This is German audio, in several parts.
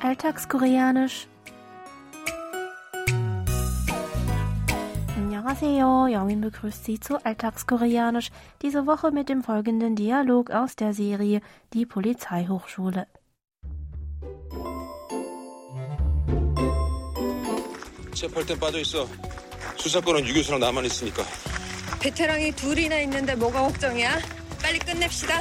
Alltagskoreanisch. Annyeonghaseyo, Yaomin begrüßt Sie zu Alltagskoreanisch, diese Woche mit dem folgenden Dialog aus der Serie Die Polizeihochschule. 체포할 땐 빠져 있어. 수사권은 유교수랑 나만 있으니까. 베테랑이 둘이나 있는데 뭐가 걱정이야? 빨리 끝냅시다.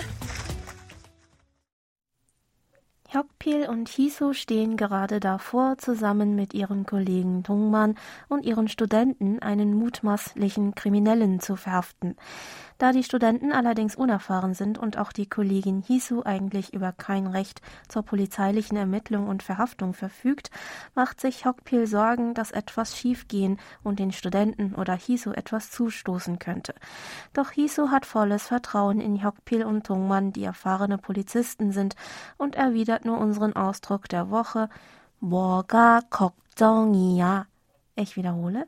Hyokpil und Hiso stehen gerade davor, zusammen mit ihren Kollegen Dongman und ihren Studenten einen mutmaßlichen Kriminellen zu verhaften. Da die Studenten allerdings unerfahren sind und auch die Kollegin Hisu eigentlich über kein Recht zur polizeilichen Ermittlung und Verhaftung verfügt, macht sich Hokpil Sorgen, dass etwas schiefgehen und den Studenten oder Hisu etwas zustoßen könnte. Doch Hisu hat volles Vertrauen in Hokpil und Tungman, die erfahrene Polizisten sind, und erwidert nur unseren Ausdruck der Woche 뭐가 걱정이야. Ich wiederhole.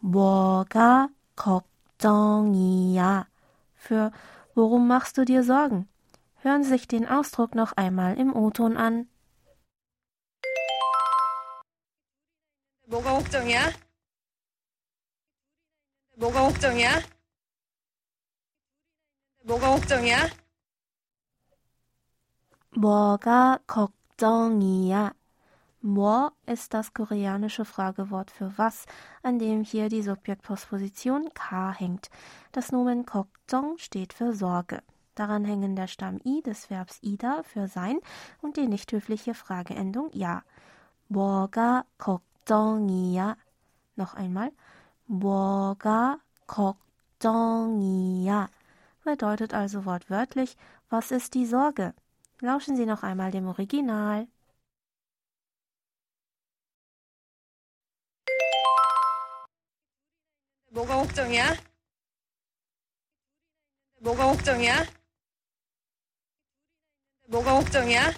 뭐가 걱정이야 für Worum machst du dir Sorgen? Hören Sie sich den Ausdruck noch einmal im O-Ton an. 뭐가 걱정이야? 뭐가 걱정이야? 뭐가 걱정이야? 뭐가 걱정이야? Mo ist das koreanische Fragewort für was, an dem hier die Subjektpostposition ka hängt. Das Nomen kokjong steht für Sorge. Daran hängen der Stamm i des Verbs ida für sein und die nicht höfliche Frageendung ja. 뭐가 걱정이야? Noch einmal. 뭐가 걱정이야? Bedeutet also wortwörtlich, was ist die Sorge? Lauschen Sie noch einmal dem Original. 뭐가 걱정이야? 뭐가 걱정이야? 뭐가 걱정이야?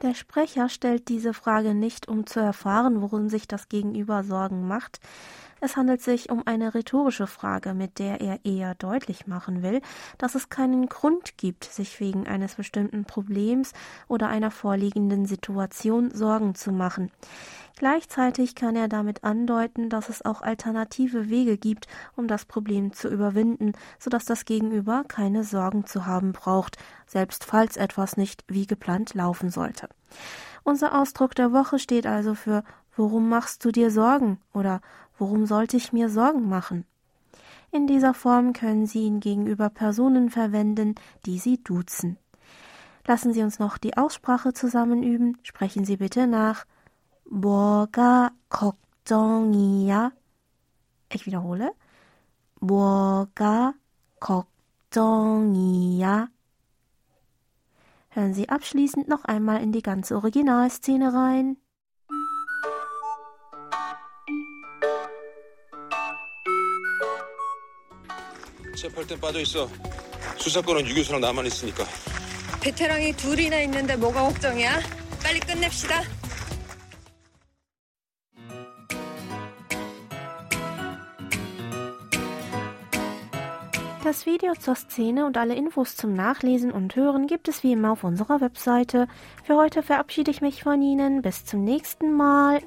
Der Sprecher stellt diese Frage nicht, um zu erfahren, worum sich das Gegenüber Sorgen macht. es handelt sich um eine rhetorische Frage, mit der er eher deutlich machen will, dass es keinen Grund gibt, sich wegen eines bestimmten Problems oder einer vorliegenden Situation Sorgen zu machen. Gleichzeitig kann er damit andeuten, dass es auch alternative Wege gibt, um das Problem zu überwinden, sodass das Gegenüber keine Sorgen zu haben braucht, selbst falls etwas nicht wie geplant laufen sollte. Unser Ausdruck der Woche steht also für Worum machst du dir Sorgen oder Worum sollte ich mir Sorgen machen? In dieser Form können Sie ihn gegenüber Personen verwenden, die Sie duzen. Lassen Sie uns noch die Aussprache zusammen üben. Sprechen Sie bitte nach. 뭐가 걱정이야? Ich wiederhole. 뭐가 걱정이야? Hören Sie abschließend noch einmal in die ganze Originalszene rein. 체포할 땐 빠져 있어. 수사권은 유교수랑 나만 있으니까. 베테랑이 둘이나 있는데 뭐가 걱정이야? 빨리 끝냅시다. Das Video zur Szene und alle Infos zum Nachlesen und Hören gibt es wie immer auf unserer Webseite. Für heute verabschiede ich mich von Ihnen. Bis zum nächsten Mal.